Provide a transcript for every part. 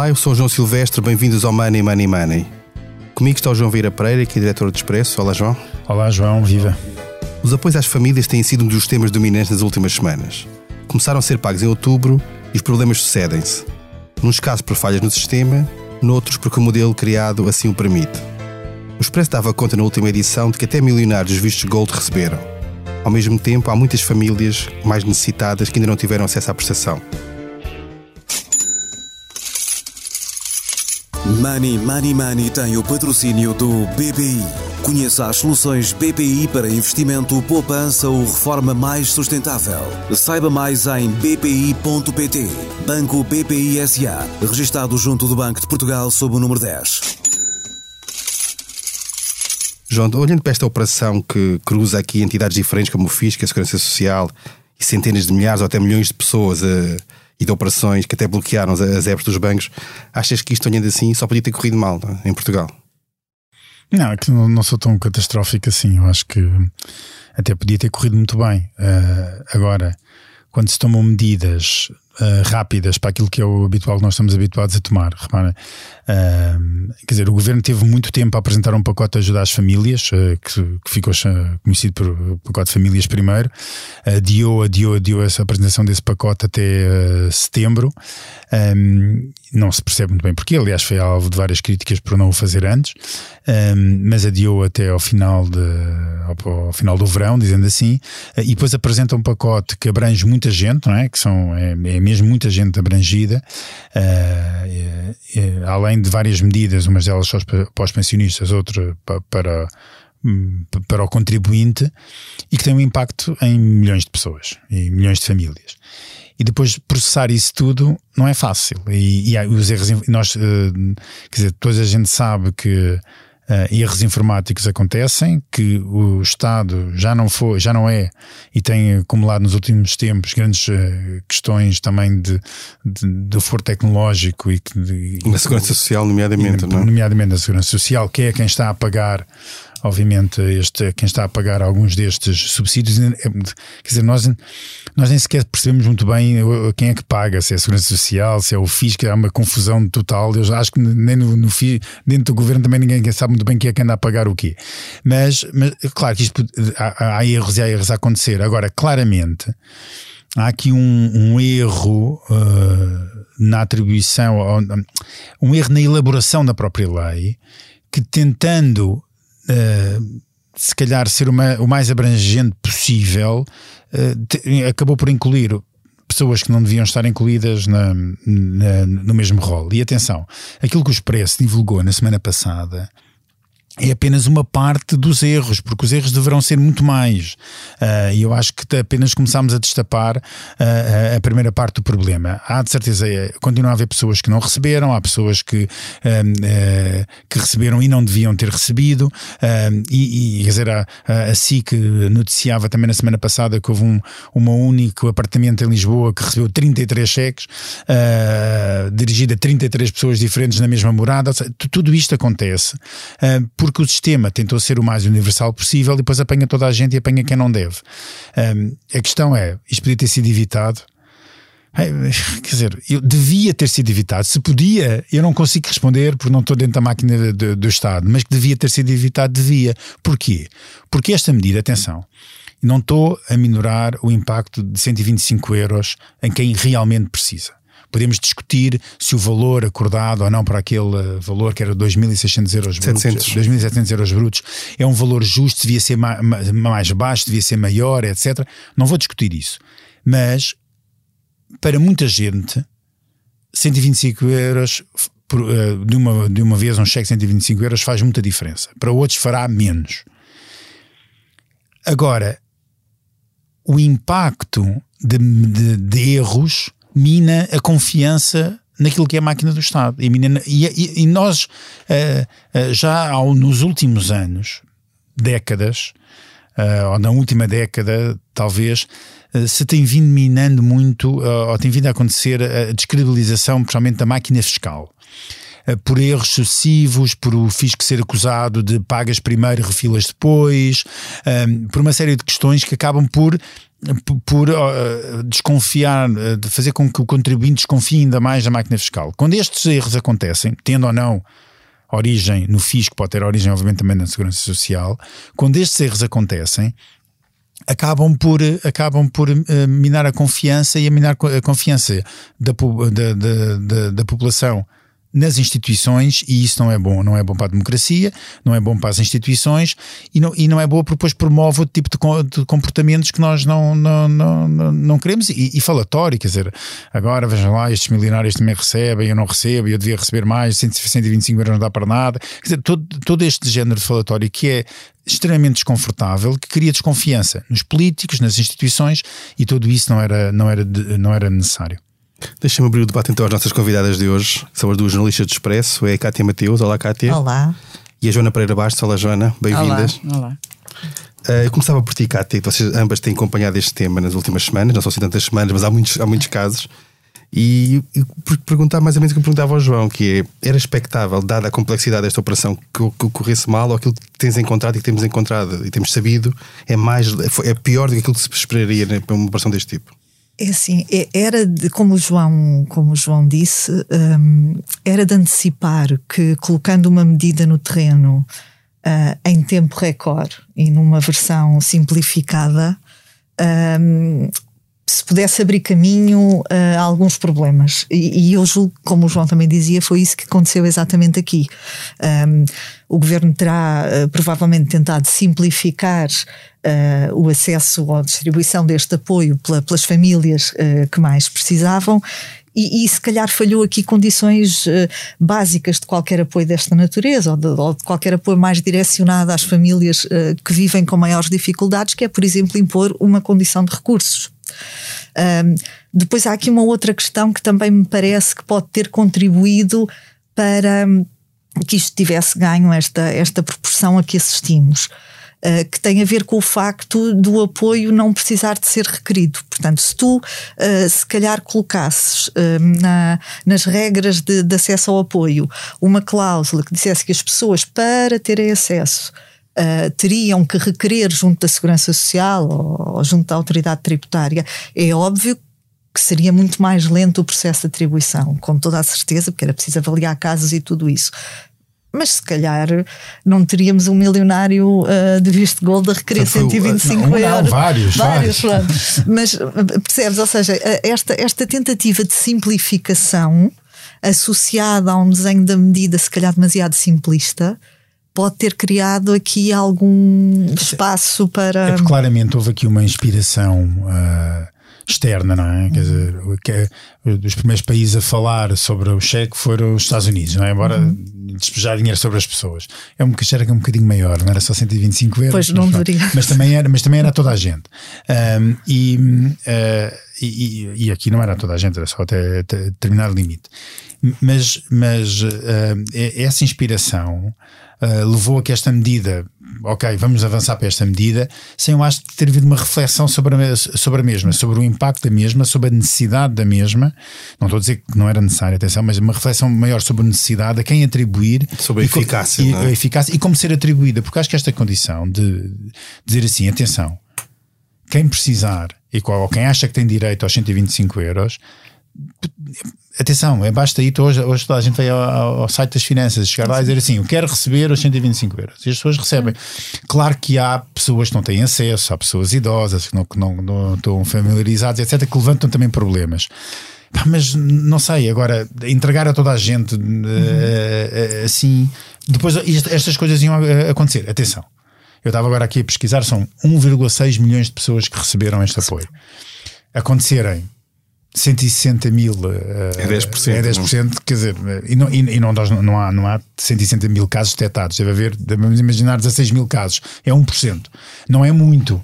Olá, eu sou o João Silvestre, bem-vindos ao Money Money Money. Comigo está o João Vieira Pereira, que é diretor do Expresso. Olá, João. Olá, João, viva. Os apoios às famílias têm sido um dos temas dominantes nas últimas semanas. Começaram a ser pagos em outubro e os problemas sucedem-se. Nos casos por falhas no sistema, noutros porque o modelo criado assim o permite. O Expresso dava conta na última edição de que até milionários vistos Gold receberam. Ao mesmo tempo, há muitas famílias mais necessitadas que ainda não tiveram acesso à prestação. Money Money Money tem o patrocínio do BPI. Conheça as soluções BPI para investimento, poupança ou reforma mais sustentável. Saiba mais em bpi.pt. Banco BPI SA, registado junto do Banco de Portugal sob o número 10. João, olhando para esta operação que cruza aqui entidades diferentes como o Fisco, a Segurança Social e centenas de milhares ou até milhões de pessoas a e de operações que até bloquearam as, apps dos bancos, achas que isto, olhando assim, só podia ter corrido mal é? em Portugal? Não, é que não sou tão catastrófico assim. Eu acho que até podia ter corrido muito bem. Uh, agora, quando se tomam medidas uh, rápidas para aquilo que é o habitual que nós estamos habituados a tomar. Repara, uh, quer dizer, o governo teve muito tempo a apresentar um pacote de ajuda às famílias, uh, que, que, ficou conhecido por pacote de famílias primeiro, adiou, adiou, adiou essa apresentação desse pacote até setembro. Um, não se percebe muito bem porquê, aliás, foi alvo de várias críticas por não o fazer antes, um, mas adiou até ao final, de, ao, ao, final do verão, dizendo assim, e depois apresenta um pacote que abrange muita gente, não é? Que são, é, é mesmo muita gente abrangida, uh, além de várias medidas, umas delas só para os pensionistas, outras para, hum, para o contribuinte, e que tem um impacto em milhões de pessoas e milhões de famílias. E depois processar isso tudo não é fácil. E, e os erros, nós, uh, quer dizer, toda a gente sabe que uh, erros informáticos acontecem, que o Estado já não foi, já não é e tem acumulado nos últimos tempos grandes uh, questões também de, de, de foro tecnológico e, de, na segurança social, nomeadamente, e, não? É? nomeadamente na segurança social, que é quem está a pagar obviamente, este, quem está a pagar alguns destes subsídios, é, quer dizer, nós, nós nem sequer percebemos muito bem quem é que paga, se é a Segurança Social, se é o FISC, há uma confusão total. Eu acho que nem no, no dentro do governo também ninguém sabe muito bem quem é que anda a pagar o quê. Mas, mas claro que isto, há, há erros e há erros a acontecer. Agora, claramente, há aqui um, um erro uh, na atribuição, um erro na elaboração da própria lei, que tentando uh, se calhar ser uma, o mais abrangente possível, uh, te, acabou por incluir pessoas que não deviam estar incluídas na, na, no mesmo rol. E atenção, aquilo que o Expresso divulgou na semana passada é apenas uma parte dos erros, porque os erros deverão ser muito mais. Uh, e eu acho que apenas começámos a destapar uh, a primeira parte do problema. Há de certeza, eh, continua a haver pessoas que não receberam, há pessoas que, uh, que receberam e não deviam ter recebido, e, e, quer dizer, a, SIC noticiava também na semana passada que houve um uma único apartamento em Lisboa que recebeu 33 cheques, dirigido a 33 pessoas diferentes na mesma morada. Seja, tudo isto acontece porque o sistema tentou ser o mais universal possível e depois apanha toda a gente e apanha quem não deve. Um, a questão é, isto podia ter sido evitado? Quer dizer, eu devia ter sido evitado. Se podia, eu não consigo responder porque não estou dentro da máquina do, do Estado, mas que devia ter sido evitado, devia. Porquê? Porque esta medida, atenção, não estou a minorar o impacto de 125 euros em quem realmente precisa. Podemos discutir se o valor acordado ou não para aquele eh, valor que era 2.600 euros brutos, 2.700 euros brutos, é um valor justo, devia ser mais baixo, devia ser maior, etc. Não vou discutir isso. Mas, para muita gente, 125 euros eh, de uma, de uma vez um cheque de 125 euros faz muita diferença. Para outros fará menos. Agora, o impacto de, de, de erros mina a confiança naquilo que é a máquina do Estado. E, mina, e, e nós, uh, uh, já ao, nos últimos anos, décadas, uh, ou na última década, talvez, se tem vindo minando muito, ou tem vindo a acontecer a descredibilização, principalmente da máquina fiscal por erros sucessivos, por o fisco ser acusado de pagas primeiro e refilas depois, um, por uma série de questões que acabam por por uh, desconfiar, uh, de fazer com que o contribuinte desconfie ainda mais da máquina fiscal. Quando estes erros acontecem, tendo ou não origem no fisco, pode ter origem, obviamente, também na segurança social, quando estes erros acontecem, acabam por, acabam por uh, minar a confiança e a minar a confiança da, da, da, da população nas instituições e isso não é bom. Não é bom para a democracia, não é bom para as instituições e não, e não é bom porque depois promove o tipo de, comportamentos que nós não, não, não, não, não queremos. E, e, falatório, quer dizer, agora vejam lá, estes milionários também recebem, eu não recebo, eu devia receber mais, 125 euros não dá para nada. Quer dizer, todo, todo este género de falatório que é extremamente desconfortável, que cria desconfiança nos políticos, nas instituições e tudo isso não era, não era, não era necessário. Deixa-me abrir o debate então às nossas convidadas de hoje. São as duas jornalistas do Expresso. É a Cátia Mateus. Olá, Cátia. Olá. E a Joana Pereira Bastos. Olá, Joana. Bem-vindas. Olá. Olá. Uh, eu começava por ti, Cátia. Vocês ambas têm acompanhado este tema nas últimas semanas. Não são assim tantas semanas, mas há muitos, há muitos casos. E, e perguntar mais ou menos o que eu perguntava ao João, que é, era expectável, dada a complexidade desta operação, que, que ocorresse mal ou aquilo que tens encontrado e que temos encontrado e temos sabido é mais é pior do que aquilo que se esperaria né, para uma operação deste tipo? É assim, é, era de, como o João, como o João disse, um, era de antecipar que colocando uma medida no terreno uh, em tempo recorde e numa versão simplificada, um, se pudesse abrir caminho uh, a alguns problemas. E, e, eu julgo, como o João também dizia, foi isso que aconteceu exatamente aqui. Um, o governo terá uh, provavelmente tentado simplificar uh, o acesso à distribuição deste apoio pela, pelas famílias que mais precisavam. E, e, se calhar falhou aqui condições uh, básicas de qualquer apoio desta natureza, ou de, ou de qualquer apoio mais direcionado às famílias uh, que vivem com maiores dificuldades, que é, por exemplo, impor uma condição de recursos. Um, depois há aqui uma outra questão que também me parece que pode ter contribuído para que isto tivesse ganho esta, esta proporção a que assistimos. Uh, que tem a ver com o facto do apoio não precisar de ser requerido. Portanto, se tu, uh, se calhar, colocasses uh, na, nas regras de, de, acesso ao apoio uma cláusula que dissesse que as pessoas, para terem acesso, uh, teriam que requerer junto da Segurança Social ou, ou junto da autoridade tributária, é óbvio que seria muito mais lento o processo de atribuição, com toda a certeza, porque era preciso avaliar casos e tudo isso. Mas se calhar não teríamos um milionário uh, de visto gold a requerer foi, 125 não, euros. Não, vários, vários. vários. Mas percebes? Ou seja, esta, esta tentativa de simplificação associada a um desenho da medida, se calhar demasiado simplista, pode ter criado aqui algum espaço para. É claramente houve aqui uma inspiração. Uh, externa, não é? Quer dizer, que é, os primeiros países a falar sobre o cheque foram os Estados Unidos, não é? Embora uhum. despejar dinheiro sobre as pessoas. É um cheque é um bocadinho maior, não era só 125 euros. Pois não mas, deveria. Mas também era, mas também era toda a gente. Um, e, uh, e, e, aqui não era toda a gente, era só até, até determinado limite. Mas, mas uh, essa inspiração uh, levou a que esta medida, ok, vamos avançar para esta medida, sem eu acho ter havido uma reflexão sobre a, sobre a mesma, sobre o impacto da mesma, sobre a necessidade da mesma. Não estou a dizer que não era necessária, atenção, mas uma reflexão maior sobre a necessidade, a quem atribuir. Sobre a eficácia. E, é? a eficácia e como ser atribuída, porque acho que esta condição de dizer assim, atenção, quem precisar e qual, ou quem acha que tem direito aos 125 euros atenção, é basta ir hoje, hoje toda a gente vai ao, ao, site das finanças, chegar lá e dizer assim: eu quero receber os 125 euros. E as pessoas recebem. Claro que há pessoas que não têm acesso, há pessoas idosas que não, que não, não estão familiarizadas, etc., que levantam também problemas. Mas não sei, agora entregar a toda a gente uhum. uh, assim, depois estas coisas iam acontecer. Atenção, eu estava agora aqui a pesquisar, são 1,6 milhões de pessoas que receberam este apoio. Acontecerem 160 mil uh, é 10%, é 10% não? quer dizer, e, não, e, e não, não, há, não há 160 mil casos detectados, deve haver, devemos imaginar 16 mil casos, é 1%, não é muito,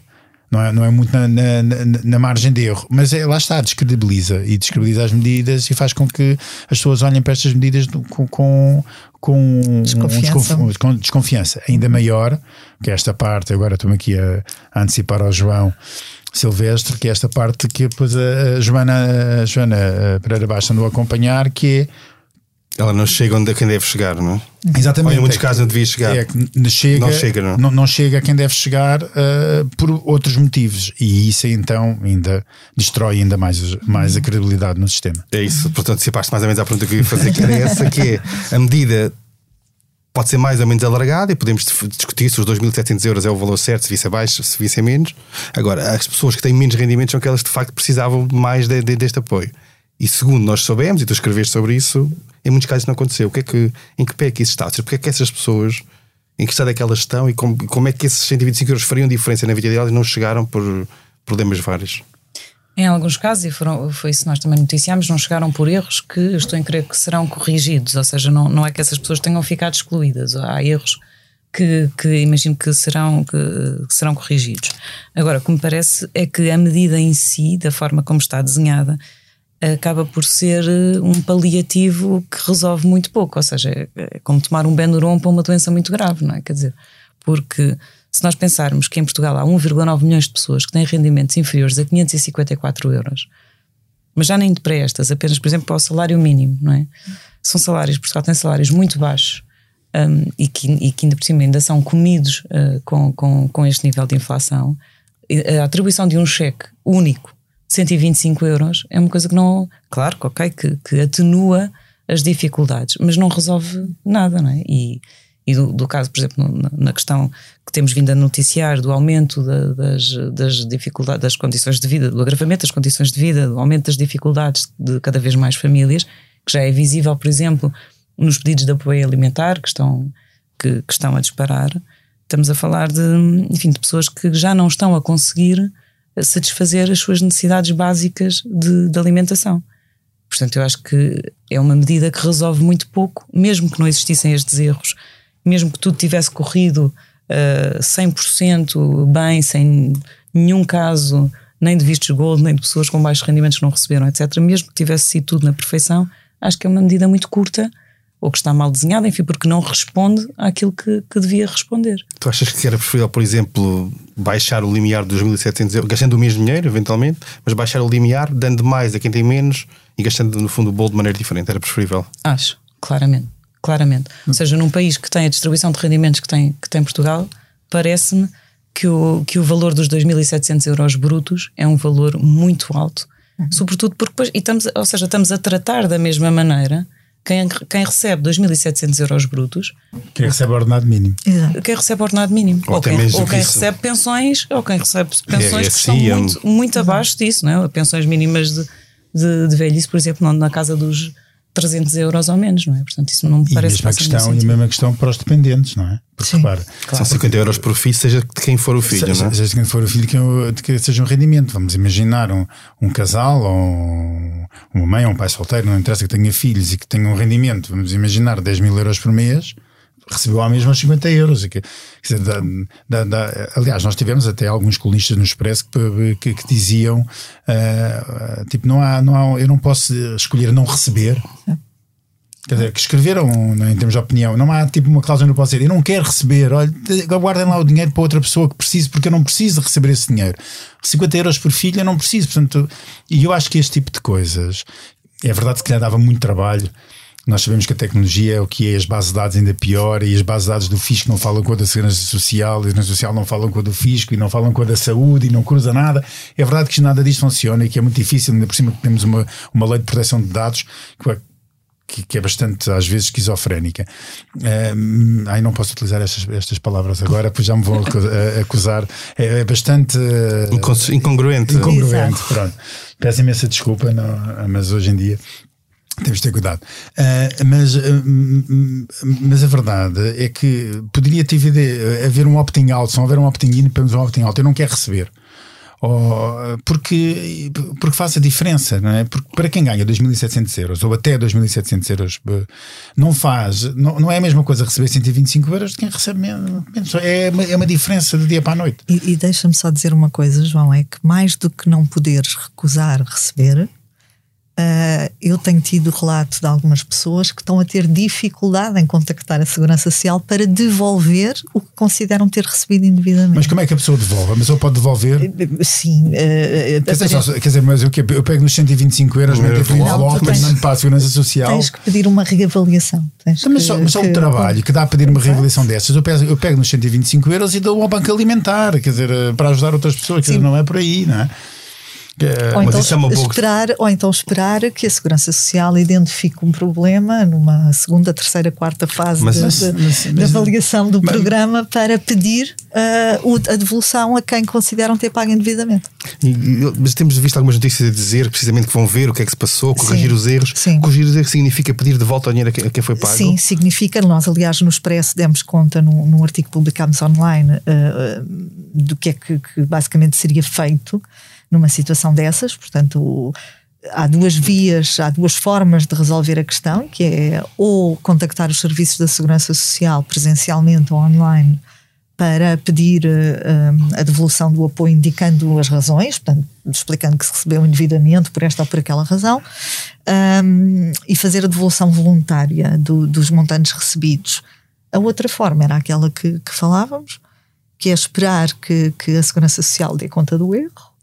não é, não é muito na, na, na, na margem de erro, mas é, lá está, descredibiliza e descredibiliza as medidas e faz com que as pessoas olhem para estas medidas com, com, com desconfiança. Um, com desconfiança ainda maior, que esta parte, agora estou aqui a, a antecipar ao João Silvestre, que é esta parte que depois a Joana, a Joana Pereira Baixa andou a acompanhar, que é Ela não chega onde a quem deve chegar, não é? Exatamente. Ou em muitos É casos não devia chegar. É que chega, Não chega, não? não, não chega a quem deve chegar uh, por outros motivos. E isso então ainda destrói ainda mais, mais a credibilidade no sistema. É isso, portanto, se mais ou menos à pergunta que eu ia fazer, que era essa, que é a medida pode ser mais ou menos alargada e podemos discutir se os 2.700 euros é o valor certo, se visse abaixo, se visse a menos. Agora, as pessoas que têm menos rendimentos são aquelas que de facto precisavam mais de- de- deste apoio. E segundo nós soubemos, e tu escreveste sobre isso, em muitos casos não aconteceu. O que é que, em que pé é que isso está? Porque é que essas pessoas, em que estado é que elas estão e como, como é que esses 125 euros fariam diferença na vida delas e não chegaram por problemas vários? Em alguns casos, e foram, foi isso que nós também noticiámos, não chegaram por erros que estou em crer que serão corrigidos, ou seja, não, não é que essas pessoas tenham ficado excluídas, há erros que, que imagino que serão, que, que serão corrigidos. Agora, o que me parece é que a medida em si, da forma como está desenhada, acaba por ser eh, um paliativo que resolve muito pouco, ou seja, é- é como tomar um Benuron para uma doença muito grave, não é? Quer dizer, porque se nós pensarmos que em Portugal há 1,9 milhões de pessoas que têm rendimentos inferiores a 554 euros, mas já nem para estas, apenas, por exemplo, para o salário mínimo, não é? São salários, Portugal tem salários muito baixos hum, e, que, e que ainda por cima ainda são comidos uh, com, com, com este nível de inflação. A atribuição de um cheque único de 125 euros é uma coisa que não. Claro ok, que, que atenua as dificuldades, mas não resolve nada, não é? E, e do, do caso, por exemplo, na, questão que temos vindo a noticiar do aumento da- das, das dificuldades, das condições de vida, do agravamento das condições de vida, do aumento das dificuldades de cada vez mais famílias, que já é visível, por exemplo, nos pedidos de apoio alimentar que estão, que, que estão a disparar. Estamos a falar de, enfim, de pessoas que já não estão a conseguir satisfazer as suas necessidades básicas de, de alimentação. Portanto, eu acho que é uma medida que resolve muito pouco, mesmo que não existissem estes erros, mesmo que tudo tivesse corrido uh, 100% bem, sem nenhum caso, nem de vistos gold, nem de pessoas com baixos rendimentos que não receberam, etc. Mesmo que tivesse sido tudo na perfeição, acho que é uma medida muito curta, ou que está mal desenhada, enfim, porque não responde àquilo que, que devia responder. Tu achas que era preferível, por exemplo, baixar o limiar dos 2.700 euros, gastando o mesmo dinheiro, eventualmente, mas baixar o limiar, dando mais a quem tem menos e gastando, no fundo, o bolo de maneira diferente? Era preferível? Acho, claramente. Claramente. Ou seja, num país que tem a distribuição de rendimentos que tem, que tem Portugal, parece-me que o, que o valor dos 2.700 euros brutos é um valor muito alto, sobretudo porque depois, e estamos, ou seja, estamos a tratar da mesma maneira quem, quem recebe 2.700 euros brutos, Quem recebe ordenado mínimo. Exato. quem recebe ordenado mínimo, Ou ou, quem, ou que quem recebe pensões, ou quem recebe pensões É, é que estão assim, é um- muito, muito abaixo disso, não é? Pensões mínimas de, de, de velhice, por exemplo, na casa dos 300 euros ou menos, não é? Portanto, isso não me E a parece mesma que faça muito questão, e a mesma questão para os dependentes, não é? Porque Sim. repara, São 50 euros por filho, seja de quem for o filho, seja, não é? seja quem for o filho que, de que seja um rendimento. Vamos imaginar um, um casal ou um- uma mãe ou um pai solteiro, não interessa que tenha filhos e que tenha um rendimento, vamos imaginar 10 mil euros por mês, recebeu mesmo os 50 euros. E que, dizer, dá- dá- dá- aliás, nós tivemos até alguns colunistas no Expresso que, que- que diziam ah, tipo, não há, não há, eu não posso escolher não receber. Quer dizer, que escreveram não, em termos de opinião, não há tipo uma cláusula não pode ser, eu não quero receber, olha, guardem lá o dinheiro para outra pessoa que precise, porque eu não preciso receber esse dinheiro. 50 euros por filho eu não preciso, portanto, e eu acho que este tipo de coisas, é verdade que lhe dava muito trabalho. Nós sabemos que a tecnologia é o que é, as bases de dados ainda pior, e as bases de dados do fisco não falam com a da Segurança Social, e a Segurança Social não falam com a do fisco, e não falam com a da saúde, e não cruza nada. É verdade que nada disto funciona e que é muito difícil, ainda por cima que temos uma, uma lei de proteção de dados que vai- que, que é bastante, às vezes, esquizofrénica. Ai, não posso utilizar estas, estas palavras agora, pois já me vão acusar. É, é bastante Incons- Incongruente. incongruente. Pronto. Peço imensa desculpa, não, mas hoje em dia. Temos de ter cuidado. Ah, mas, hum, mas a verdade é que poderia ter haver um opting out, se não houver um opting in, temos um opting out. Eu não quero receber. Ou, porque, porque faz a diferença, não é? Porque para quem ganha 2.700 euros ou até 2.700 euros, não faz, não, não é a mesma coisa receber 125 euros de quem recebe menos. menos. É, uma, é uma diferença de dia para a noite. E, e deixa-me só dizer uma coisa, João: é que mais do que não poderes recusar receber, Uh, eu tenho tido relato de algumas pessoas que estão a ter dificuldade em contactar a Segurança Social para devolver o que consideram ter recebido indevidamente. Mas como é que a pessoa devolve? Mas eu pode devolver? Sim. Uh, quer, dizer, só, quer dizer, mas eu, eu pego nos 125 euros, meto aqui um envelope, mas mando para a Segurança Social. Tens que pedir uma reavaliação. Tens mas só, mas só que, o trabalho que dá a pedir uma reavaliação dessas, eu pego, eu pego nos 125 euros e dou ao banco alimentar, quer dizer, para ajudar outras pessoas, quer dizer, não é por aí, não é? Ou, então é esperar, ou então esperar que a Segurança Social identifique um problema numa segunda, terceira, quarta fase mas, de, mas, mas, de avaliação do programa para pedir uh, a devolução a quem consideram ter pago indevidamente. Mas temos visto algumas notícias a dizer precisamente que vão ver o que é que se passou, corrigir sim, os erros. Sim. Corrigir os erros significa pedir de volta o dinheiro a quem foi pago? Sim, significa. Nós, aliás, no Expresso demos conta num, num artigo que publicámos online uh, do que é que, que basicamente seria feito numa situação dessas. Portanto, há duas vias, há duas formas de resolver a questão, que é ou contactar os serviços da Segurança Social presencialmente ou online para pedir uh, a devolução do apoio indicando as razões, portanto, explicando que se recebeu indevidamente por esta ou por aquela razão, um, e fazer a devolução voluntária do, dos montantes recebidos. A outra forma era aquela que, que falávamos, que é esperar que, que a Segurança Social dê conta do erro,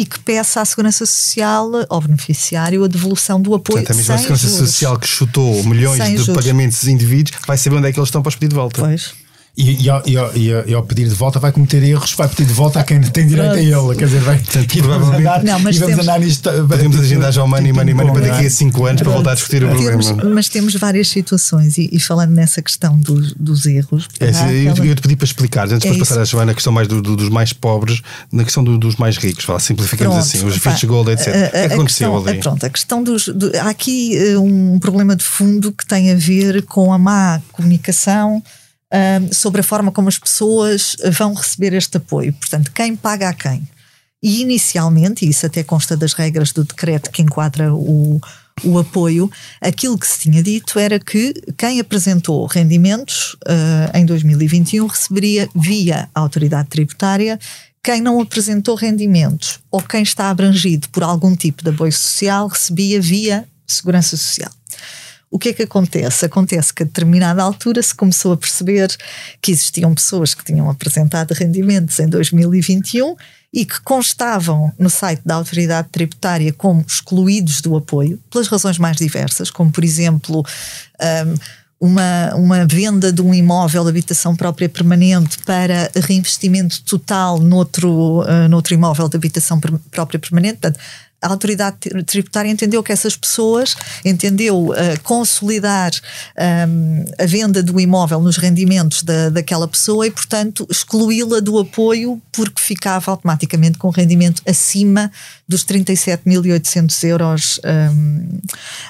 e que peça à Segurança Social, ao beneficiário, a devolução do apoio. Portanto, a mesma Segurança juros. Social que chutou milhões sem de juros. pagamentos indivíduos vai saber onde é que eles estão para os pedir de volta. Pois. E, e, ao, e, ao, e, ao, pedir de volta vai cometer erros, vai pedir de volta a quem tem direito a ele. Quer dizer, vai, Portanto, provavelmente andar, não, mas vamos temos, andar nisto. Podemos agendar já o money, money, money para daqui a 5 anos para voltar a discutir o temos, problema. Mas temos várias situações e, falando nessa questão dos, dos erros. É, eu, eu, te pedi para explicar, antes de é passar a Joana, a questão mais do, do, dos mais pobres, na questão do, dos mais ricos, fala, simplificamos pronto, assim, os Fitch Gold, etc. O que é aconteceu questão, ali? Pronto, a questão dos. Do, há aqui uh, um problema de fundo que tem a ver com a má comunicação sobre a forma como as pessoas vão receber este apoio. Portanto, quem paga a quem? E inicialmente, e isso até consta das regras do decreto que enquadra o, o apoio, aquilo que se tinha dito era que quem apresentou rendimentos uh, em 2021 receberia via autoridade tributária, quem não apresentou rendimentos ou quem está abrangido por algum tipo de apoio social recebia via segurança social. O que é que acontece? Acontece que a determinada altura se começou a perceber que existiam pessoas que tinham apresentado rendimentos em 2021 e que constavam no site da autoridade tributária como excluídos do apoio, pelas razões mais diversas, como por exemplo. Um, uma, uma venda de um imóvel de habitação própria permanente para reinvestimento total noutro, uh, noutro imóvel de habitação própria permanente. Portanto, a autoridade tributária entendeu que essas pessoas entendeu uh, consolidar um, a venda do imóvel nos rendimentos da, daquela pessoa e, portanto, excluí-la do apoio porque ficava automaticamente com rendimento acima dos 37.800 euros um,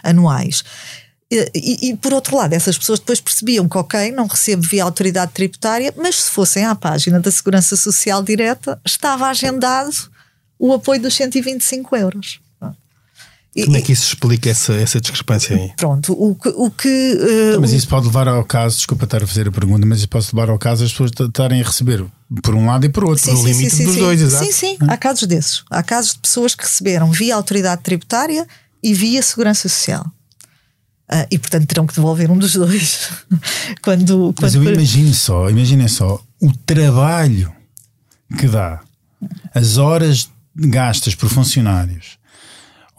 anuais. E, e, e, por outro lado, essas pessoas depois percebiam que, ok, não recebo via autoridade tributária, mas se fossem à página da Segurança Social Direta, estava agendado o apoio dos 125 euros. Como é que isso explica essa, essa discrepância aí? Pronto, o que. O que uh, mas isso pode levar ao caso, desculpa estar a fazer a pergunta, mas isso pode levar ao caso as pessoas estarem a receber por um lado e por outro, sim, no sim, limite sim, dos dois, exato. Sim, sim, há casos desses. Há casos de pessoas que receberam via autoridade tributária e via segurança social. Uh, e portanto terão que devolver um dos dois. quando, quando, Mas eu imagino só, imaginem só o trabalho que dá, as horas gastas por funcionários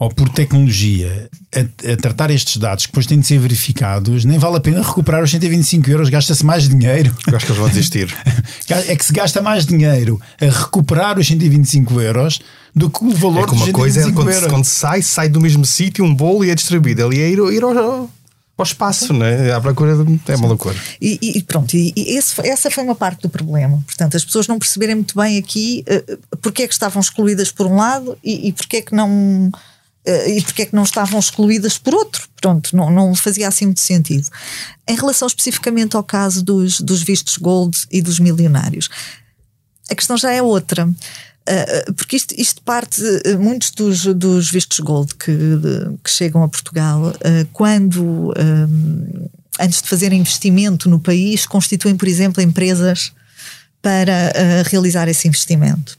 ou por tecnologia a, a, tratar estes dados que depois têm de ser verificados, nem vale a pena recuperar os 125 euros, gasta-se mais dinheiro. Eu acho que eles vão desistir. é que se gasta mais dinheiro a recuperar os 125 euros do que o valor é que uma coisa é quando, euros. quando sai, sai do mesmo sítio um bolo e é distribuído. Ali é ir, ir ao, ao espaço, né? à procura de, é uma loucura. E, e pronto, e, e esse, essa foi uma parte do problema. Portanto, as pessoas não perceberem muito bem aqui uh, porque é que estavam excluídas por um lado e, e porque é que não. Uh, e porque é que não estavam excluídas por outro? Pronto, não, não fazia assim muito sentido. Em relação especificamente ao caso dos, dos vistos gold e dos milionários, a questão já é outra. Uh, porque isto, isto parte, uh, muitos dos, dos vistos gold que, que chegam a Portugal, quando, antes de fazerem investimento no país, constituem, por exemplo, empresas para realizar esse investimento.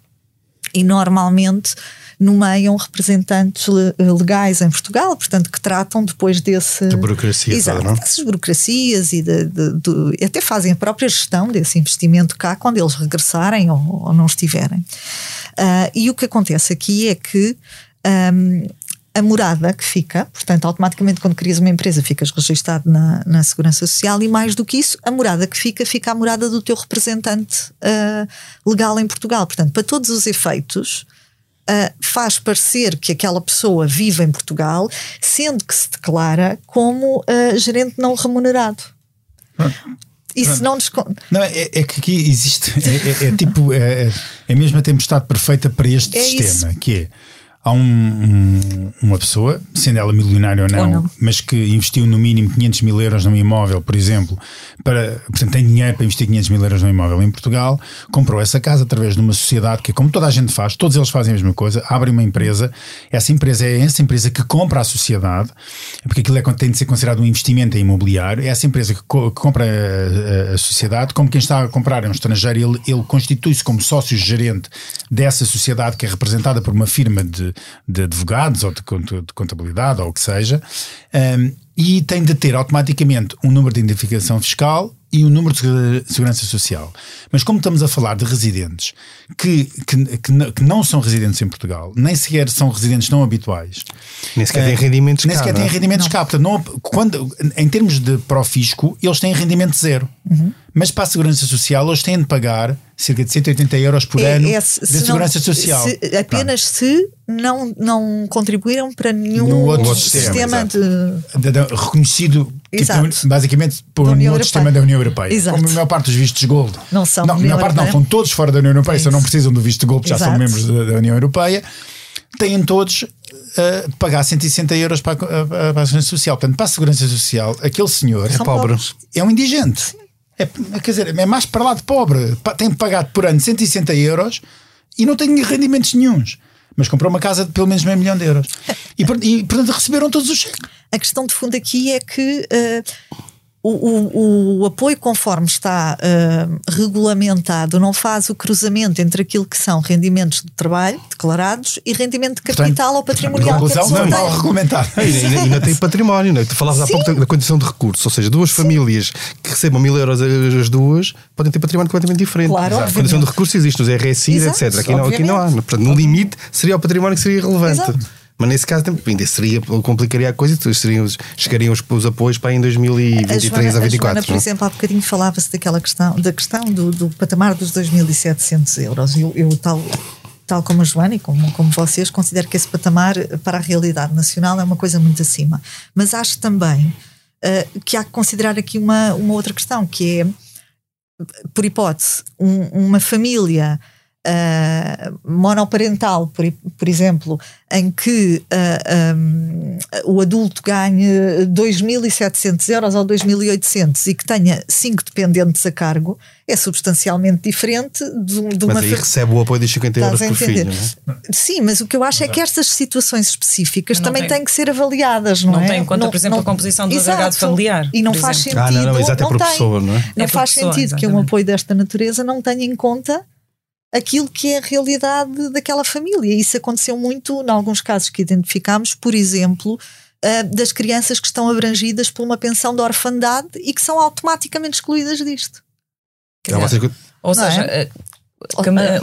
E normalmente nomeiam representantes legais em Portugal, portanto, que tratam depois desse. Da burocracia, Exato, não? dessas burocracias e de, de, de, até fazem a própria gestão desse investimento cá quando eles regressarem ou, ou não estiverem. Uh, e o que acontece aqui é que. Um, a morada que fica, portanto, automaticamente quando crias uma empresa ficas registado na, na Segurança Social e mais do que isso, a morada que fica, fica a morada do teu representante uh, legal em Portugal. Portanto, para todos os efeitos, uh, faz parecer que aquela pessoa vive em Portugal, sendo que se declara como uh, gerente não remunerado. Isso não nos. Não, é, é, que aqui existe. É, é, é tipo. É, é mesmo a tempestade perfeita para este É sistema, isso. que é há um, um, uma pessoa, sendo ela milionária ou não, Ou não. mas que investiu no mínimo 500 mil euros num imóvel, por exemplo, para, portanto tem dinheiro para investir 500 mil euros num imóvel em Portugal, comprou essa casa através de uma sociedade que, como toda a gente faz, todos eles fazem a mesma coisa, abrem uma empresa, essa empresa é essa empresa que compra a sociedade, porque aquilo é, tem de ser considerado um investimento imobiliário, é essa empresa que, co- que compra a, a- a sociedade, como quem está a comprar é um estrangeiro, ele, ele constitui-se como sócio-gerente dessa sociedade que é representada por uma firma de, de advogados ou de, de contabilidade ou o que seja, um, e tem de ter automaticamente um número de identificação fiscal e um número de segura- segurança social. Mas como estamos a falar de residentes que, que, que, não- que não são residentes em Portugal, nem sequer são residentes não habituais, Nem sequer têm eh, rendimentos nem cá, sequer é? têm rendimentos cá. Portanto, não, quando, em termos de profisco, eles têm rendimento zero. Mas para a Segurança Social, eles têm de pagar cerca de 180 euros por ano É- é de se- se não- Segurança Social. se- apenas se não, não contribuíram para nenhum No outro outro sistema, sistema, de. Da- da- reconhecido tipo, basicamente por Da um outro sistema da União Europeia. Exato. Como a maior parte dos vistos gold Não são não, a maior parte não, são todos fora da União Europeia, É só não precisam do visto gold, porque já são membros da, da União Europeia. Têm todos uh, de pagar 160 euros para a, a- para a Segurança Social. Portanto, para a Segurança Social, aquele senhor É pobre. é um indigente. É, quer dizer, é mais para lá de pobre. Tem pagado por ano 160 euros e não tem rendimentos nenhuns. Mas comprou uma casa de pelo menos meio milhão de euros. E, e, portanto, receberam todos os cheques. A questão de fundo aqui é que eh, o, o- o apoio, conforme está eh, regulamentado, não faz o cruzamento entre aquilo que são rendimentos de trabalho declarados e rendimento de capital ou patrimonial. que a Conclusão, pessoa não é mal regulamentado. E ainda, ainda tem património, não é? Tu falavas há Sim. pouco da, condição de recursos, ou seja, duas famílias que recebam mil euros as duas podem ter património completamente diferente. Claro, a condição de recursos existe nos RSI, Exato, etc. Aqui não, aqui não há. Portanto, no limite seria o património que seria relevante. Exato. Mas nesse caso ainda seria, complicaria a coisa e seriam, chegariam os, os apoios para em A 2023 Joana, a a Joana, 24. por é? exemplo, há bocadinho falava-se daquela questão, da questão do, do patamar dos 2.700 euros. Eu, eu tal, tal como a Joana e como, como vocês, considero que esse patamar para a realidade nacional é uma coisa muito acima. Mas acho também eh, que há que considerar aqui uma, uma outra questão, que é, por hipótese, um- uma família ah, monoparental, por, por exemplo, em que ah, um, o adulto ganhe 2.700 euros ou 2.800 e que tenha cinco dependentes a cargo, é substancialmente diferente de, de uma Mas aí fa- recebe o apoio dos 50 euros por filho. Não é? Sim, mas o que eu acho é que estas situações específicas Não também tem- têm que ser avaliadas, não, Não é? tem em conta, por exemplo, a composição do agregado familiar, E não faz exemplo. sentido. Ah, não, não, exato, é por pessoa, não é? Não É faz pessoa, sentido que um exatamente. apoio desta natureza não tenha em conta aquilo que é a realidade daquela família. Isso aconteceu muito, em alguns casos que identificámos, por exemplo, ah, das crianças que estão abrangidas por uma pensão de orfandade e que são automaticamente excluídas disto. Que- Ou Não seja, é? a-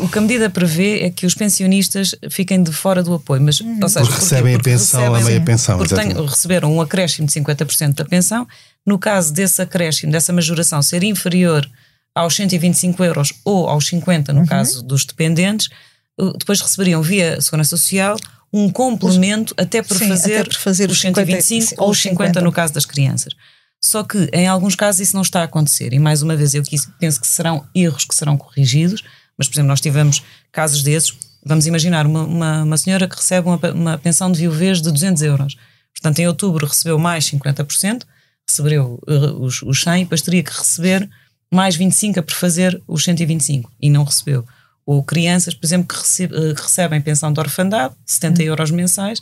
o que a medida prevê é que os pensionistas fiquem de fora do apoio. Mas, ou seja, Porque recebem a Porque pensão, a recebem- meia pensão, Porque têm- receberam um acréscimo de 50% da pensão. No caso desse acréscimo, dessa majoração ser inferior aos 125 euros ou aos 50, Uhum. no caso dos dependentes, depois receberiam via Segurança Social um complemento até por Sim, fazer, até por fazer os os 50, 125 ou os os 50 50. no caso das crianças. Só que em alguns casos isso não está a acontecer. E mais uma vez eu penso que serão erros que serão corrigidos, mas por exemplo nós tivemos casos desses. Vamos imaginar uma, uma, uma senhora que recebe uma, uma pensão de viuvez de 200 euros. Portanto, em outubro recebeu mais 50%, recebeu eh, os, os 100, depois teria que receber mais 25 por fazer os 125 e não recebeu. Ou crianças, por exemplo, que, receb- eh, que recebem pensão de orfandade, 70 euros mensais,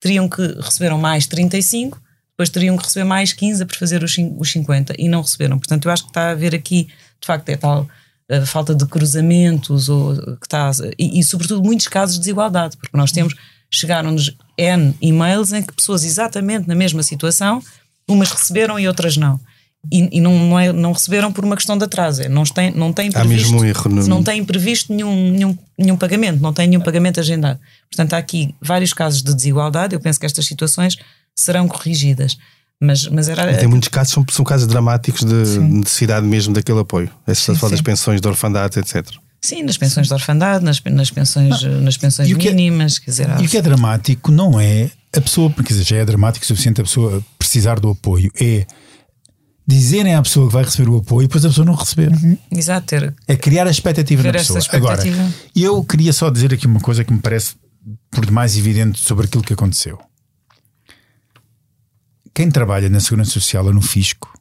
teriam que receberam mais 35, depois teriam que receber mais 15 por fazer os, os 50 e não receberam. Portanto, eu acho que está a haver aqui, de facto, é tal a falta de cruzamentos, ou, que está, e, e, sobretudo muitos casos de desigualdade, porque nós temos, chegaram-nos N e-mails em que pessoas exatamente na mesma situação, umas receberam e outras não. E, e não, não, é, não, receberam por uma questão de atraso, é, não têm, não têm previsto, um erro no... não têm previsto nenhum, nenhum, nenhum pagamento, não têm nenhum pagamento agendado. Portanto, há aqui vários casos de desigualdade, eu penso que estas situações serão corrigidas. Mas, mas era. Tem muitos casos, são, são casos dramáticos de sim. necessidade mesmo daquele apoio. Essa fala das pensões de orfandade, etc. Sim, nas pensões de orfandade, nas, nas pensões, ah, nas pensões é- mínimas. É, quer dizer, e o que é dramático não é a pessoa, quer dizer, já é dramático o suficiente a pessoa precisar do apoio, é dizerem à pessoa que vai receber o apoio e depois a pessoa não receber. Uhum. Exato, ter, é criar a expectativa na pessoa. Agora, eu queria só dizer aqui uma coisa que me parece por demais evidente sobre aquilo que aconteceu quem trabalha na Segurança Social ou no Fisco,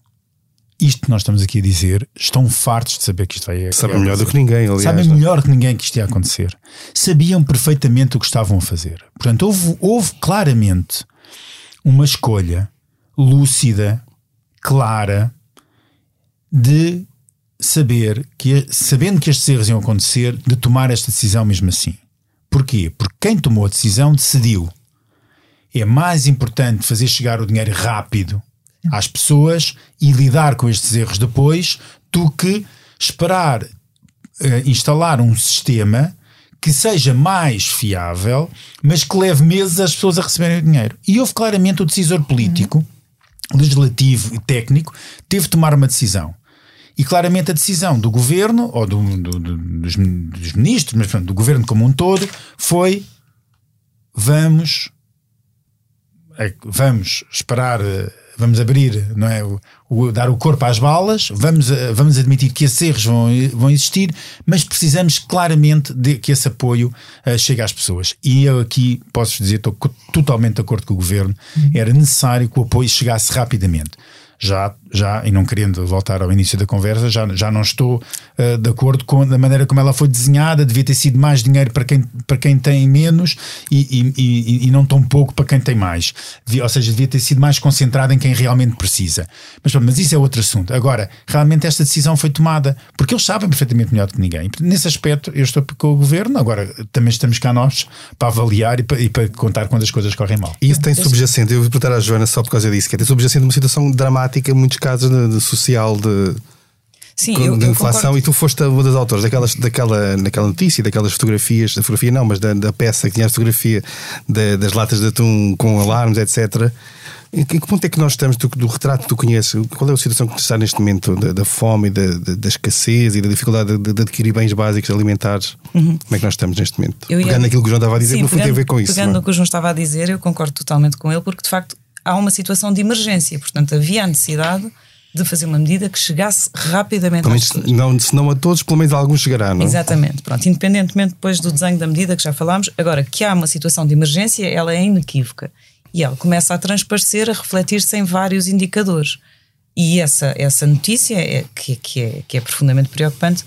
isto que nós estamos aqui a dizer, estão fartos de saber que isto vai acontecer. Sabem melhor do que ninguém, aliás. Sabem é? melhor que ninguém que isto ia acontecer. Sabiam perfeitamente o que estavam a fazer. Portanto, houve, houve claramente uma escolha lúcida, clara, de saber que, sabendo que estes erros iam acontecer, de tomar esta decisão mesmo assim. Porquê? Porque quem tomou a decisão decidiu é mais importante fazer chegar o dinheiro rápido às pessoas e lidar com estes erros depois do que esperar uh, instalar um sistema que seja mais fiável, mas que leve meses as pessoas a receberem o dinheiro. E houve claramente o decisor político, uhum. Legislativo e técnico, teve de tomar uma decisão. E claramente a decisão do governo, ou do, do, do, dos, dos, ministros, mas do governo como um todo, foi vamos é vamos esperar, eh, vamos abrir, não é? O, dar o corpo às balas, vamos, eh, vamos admitir que esses erros vão, vão existir, mas precisamos claramente de que esse apoio uh, chegue às pessoas. E eu aqui posso dizer, estou totalmente de acordo com o governo, uhum. era necessário que o apoio chegasse rapidamente já, já, e não querendo voltar ao início da conversa, já, já não estou uh, de acordo com a maneira como ela foi desenhada, devia ter sido mais dinheiro para quem, para quem tem menos e, e, e, e não tão pouco para quem tem mais. Ou seja, devia ter sido mais concentrada em quem realmente precisa. Mas, mas isso é outro assunto. Agora, realmente esta decisão foi tomada porque eles sabem perfeitamente melhor do que ninguém. Nesse aspecto, eu estou com o governo, agora também estamos cá nós para avaliar e para, e para contar quando as coisas correm mal. E isso tem subjacente, eu vou perguntar à Joana só por causa disso, que é, tem subjacente uma situação dramática em muitos casos de, de social de, Sim, eu, de inflação e tu foste uma das autores daquelas, daquela, daquela notícia, daquelas fotografias, da fotografia não, mas da, da peça que tinha a fotografia de, das latas de atum com alarmes, etc. Em que ponto é que nós estamos do, do retrato que tu conheces? Qual é a situação que está neste momento da, da fome, da, da, da, escassez e da dificuldade de, de, adquirir bens básicos alimentares? Uhum. Como é que nós estamos neste momento? Eu ia... Pegando naquilo que o João estava a dizer, Sim, no fundo tem a ver com isso. Pegando no que o João estava a dizer, eu concordo totalmente com ele, porque de facto há uma situação de emergência, portanto havia a necessidade de fazer uma medida que chegasse rapidamente pelo menos, não, Se não a todos, pelo menos a alguns chegará, não? Exatamente, pronto, independentemente depois do desenho da medida que já falámos, agora que há uma situação de emergência, ela é inequívoca e ela começa a transparecer, a refletir-se em vários indicadores. E essa, essa notícia, é, que, que, é, que é profundamente preocupante,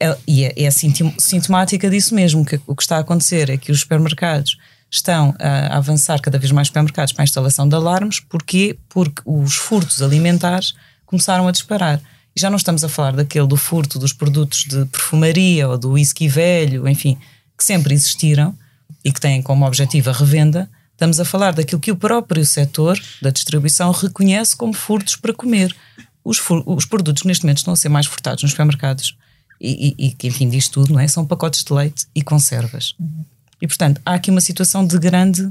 é, e é, é sintomática disso mesmo, que o que está a acontecer é que os supermercados estão a avançar cada vez mais supermercados para a instalação de alarmes. Porquê? Porque os furtos alimentares começaram a disparar. E já não estamos a falar daquele do furto dos produtos de perfumaria ou do whisky velho, enfim, que sempre existiram e que têm como objetivo a revenda. Estamos a falar daquilo que o próprio setor da distribuição reconhece como furtos para comer. Os, os produtos neste momento estão a ser mais furtados nos supermercados e, e, e enfim, diz tudo, não é? São pacotes de leite e conservas. Uhum. E, portanto, há aqui uma situação de grande,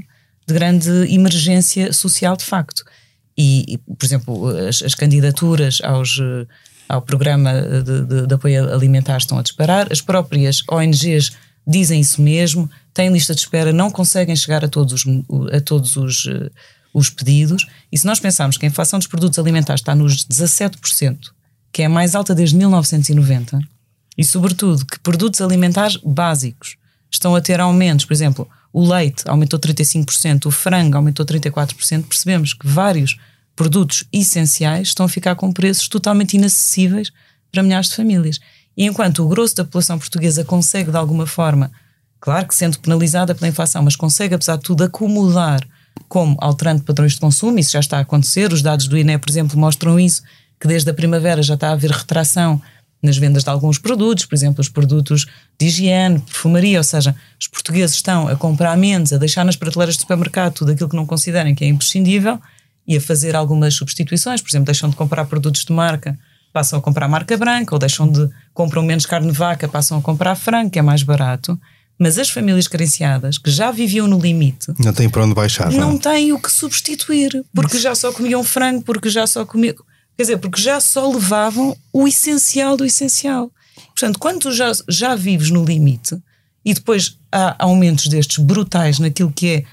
de grande emergência social, de facto. E, e por exemplo, as, as, candidaturas aos, eh, ao programa de, de, de, apoio alimentar estão a disparar, as próprias ONGs dizem isso mesmo, têm lista de espera, não conseguem chegar a todos os, a todos os, eh, os pedidos. E se nós pensarmos que a inflação dos produtos alimentares está nos 17%, que é a mais alta desde 1990, e sobretudo que produtos alimentares básicos estão a ter aumentos. Por exemplo, o leite aumentou 35%, o frango aumentou 34%. Percebemos que vários produtos essenciais estão a ficar com preços totalmente inacessíveis para milhares de famílias. E enquanto o grosso da população portuguesa consegue, de alguma forma, claro que sendo penalizada pela inflação, mas consegue, apesar de tudo, acomodar como alterando padrões de consumo, isso já está a acontecer. Os dados do INE, por exemplo, mostram isso, que desde a primavera já está a haver retração nas vendas de alguns produtos, por exemplo, os produtos de higiene, perfumaria, ou seja, os portugueses estão a comprar menos, a deixar nas prateleiras do supermercado tudo aquilo que não considerem que é imprescindível e a fazer algumas substituições, por exemplo, deixam de comprar produtos de marca, passam a comprar marca branca, ou deixam de compram menos carne de vaca, passam a comprar frango, que é mais barato. Mas as famílias carenciadas, que já viviam no limite, Não tem para onde baixar. não Não. têm o que substituir, porque já só comiam frango, porque já só comiam. Quer dizer, porque já só levavam o essencial do essencial. Portanto, quando tu já, já vives no limite e depois há aumentos destes brutais naquilo que é,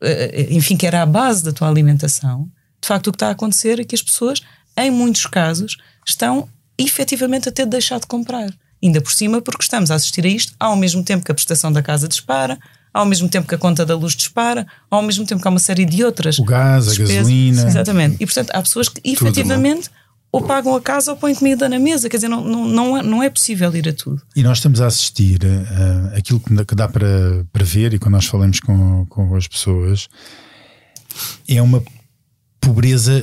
eh, enfim, que era a base da tua alimentação, de facto o que está a acontecer é que as pessoas, em muitos casos, estão efetivamente a ter de deixar de comprar. Ainda por cima, porque estamos a assistir a isto ao mesmo tempo que a prestação da casa dispara, ao mesmo tempo que a conta da luz dispara, ao mesmo tempo que há uma série de outras. O gás, a despesas. gasolina. Exatamente. E portanto há pessoas que efetivamente ou pagam a casa ou põem comida na mesa. Quer dizer, não, não, não, é, não é possível ir a tudo. E nós estamos a assistir uh, aquilo que dá, que dá para, para ver, e quando nós falamos com, com as pessoas, é uma pobreza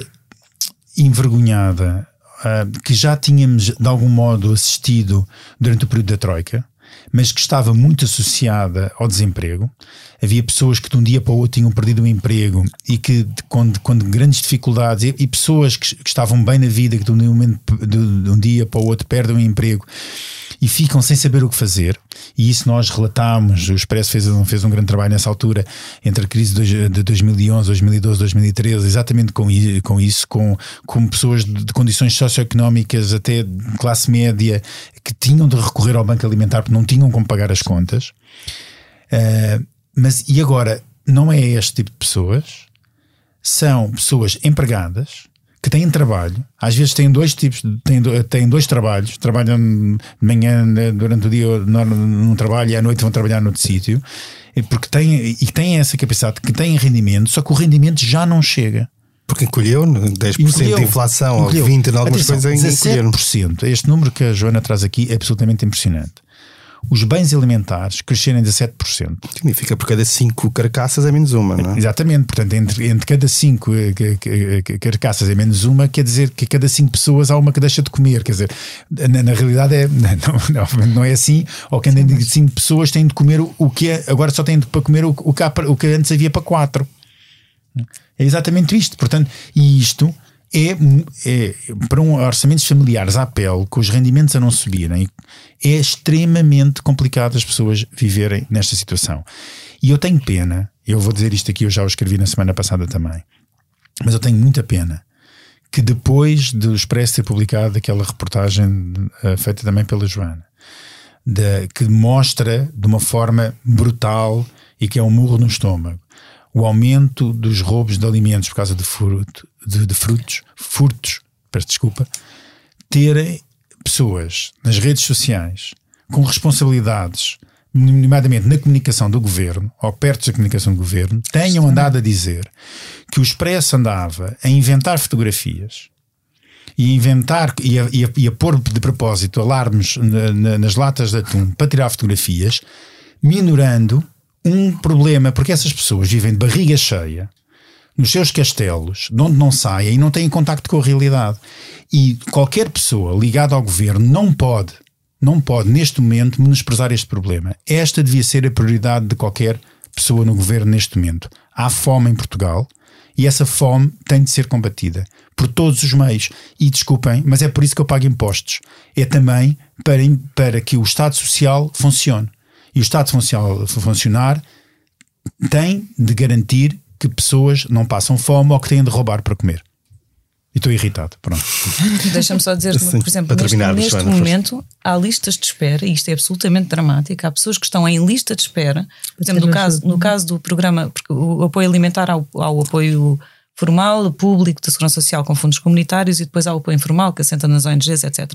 envergonhada uh, que já tínhamos de algum modo assistido durante o período da Troika, mas que estava muito associada ao desemprego. Havia pessoas que de um dia para o outro tinham perdido o emprego e que com, grandes dificuldades, e, e pessoas que, que, estavam bem na vida, que de um, momento, de, de um dia para o outro perdem o emprego e ficam sem saber o que fazer. E isso nós relatámos. O Expresso fez, fez um grande trabalho nessa altura, entre a crise de 2011, 2012, 2013, exatamente com, com isso, com, com pessoas de, de condições socioeconómicas até de classe média que tinham de recorrer ao Banco Alimentar porque não tinham como pagar as contas. Uh, mas e agora? Não é este tipo de pessoas, são pessoas empregadas que têm trabalho, às vezes têm dois tipos, têm, têm dois trabalhos, trabalham de manhã durante o dia num trabalho e à noite vão trabalhar noutro sítio, porque têm, e têm essa capacidade, que têm rendimento, só que o rendimento já não chega. Porque encolheu 10% encolheu, de inflação, encolheu. ou 20% em algumas Atenção, coisas ainda encolheram. Este número que a Joana traz aqui é absolutamente impressionante os bens alimentares crescerem 17%. Significa por cada 5 carcaças é menos uma, não é? Exatamente, portanto, entre, entre cada 5 carcaças é menos uma, quer dizer que cada 5 pessoas há uma que deixa de comer. Quer dizer, na, na realidade é, não, não, não, é assim, ou de 5 pessoas têm de comer o, o que é, agora só têm de, para comer o, o, que há, o que antes havia para 4. É exatamente isto, portanto, e isto é, é, para um orçamentos familiares à pele, com os rendimentos a não subirem, é extremamente complicado as pessoas viverem nesta situação. E eu tenho pena, eu vou dizer isto aqui, eu já o escrevi na semana passada também, mas eu tenho muita pena que depois do Expresso ter publicado aquela reportagem uh, feita também pela Joana, de, que mostra de uma forma brutal e que é um murro no estômago o aumento dos roubos de alimentos por causa de, fruto, de, de frutos, furtos, peço desculpa, terem pessoas nas redes sociais com responsabilidades, nomeadamente na comunicação do governo, ou perto da comunicação do governo, tenham andado a dizer que o Expresso andava a inventar fotografias e a inventar e a, e a, e a pôr de propósito alarmes na, na, nas latas de atum para tirar fotografias, minorando um problema, porque essas pessoas vivem de barriga cheia nos seus castelos, de onde não saem e não têm contacto com a realidade. E qualquer pessoa ligada ao governo não pode, não pode neste momento menosprezar este problema. Esta devia ser a prioridade de qualquer pessoa no governo neste momento. Há fome em Portugal e essa fome tem de ser combatida por todos os meios. E desculpem, mas é por isso que eu pago impostos. É também para, para que o Estado Social funcione. E o Estado funcionar tem de garantir que pessoas não passam fome ou que têm de roubar para comer. E estou irritado, pronto. Deixa-me só dizer, Sim, por exemplo, neste, neste momento há listas de espera, e isto é absolutamente dramático, há pessoas que estão em lista de espera, por exemplo, no caso, no caso do programa, porque o apoio alimentar ao, ao apoio formal, público, da Segurança Social com fundos comunitários e depois há o apoio informal que assenta nas ONGs, etc.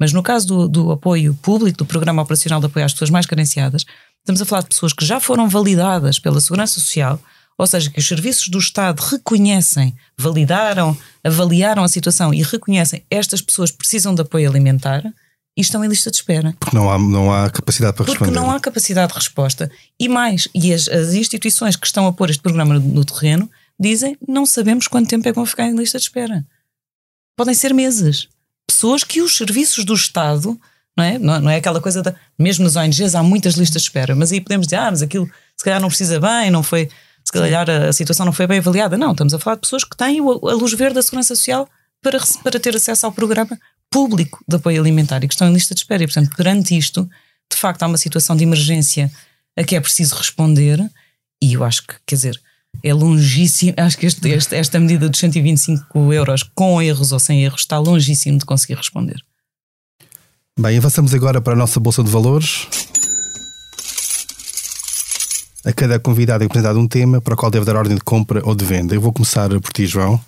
Mas no caso do, do apoio público, do Programa Operacional de Apoio às Pessoas Mais Carenciadas, estamos a falar de pessoas que já foram validadas pela Segurança Social, ou seja, que os serviços do Estado reconhecem, validaram, avaliaram a situação e reconhecem estas pessoas precisam de apoio alimentar e estão em lista de espera. Porque não há, não há capacidade para Porque responder. Porque não há capacidade de resposta. E mais, e as, as instituições que estão a pôr este programa no, no terreno dizem não sabemos quanto tempo é que vão ficar em lista de espera. Podem ser meses. Pessoas que os serviços do Estado, não é? Não, não é aquela coisa da. Mesmo nas ONGs há muitas listas de espera, mas aí podemos dizer, ah, mas aquilo se calhar não precisa bem, não foi. Se calhar a, a situação não foi bem avaliada. Não, estamos a falar de pessoas que têm a luz verde da Segurança Social para, para ter acesso ao programa público de apoio alimentar e que estão em lista de espera. E, portanto, perante isto, de facto, há uma situação de emergência a que é preciso responder, e eu acho que, quer dizer, é longíssimo. Acho que este, este, esta medida dos 125 euros, com erros ou sem erros, está longíssimo de conseguir responder. Bem, avançamos agora para a nossa Bolsa de Valores. A cada convidado é apresentado um tema para o qual deve dar ordem de compra ou de venda. Eu vou começar por ti, João.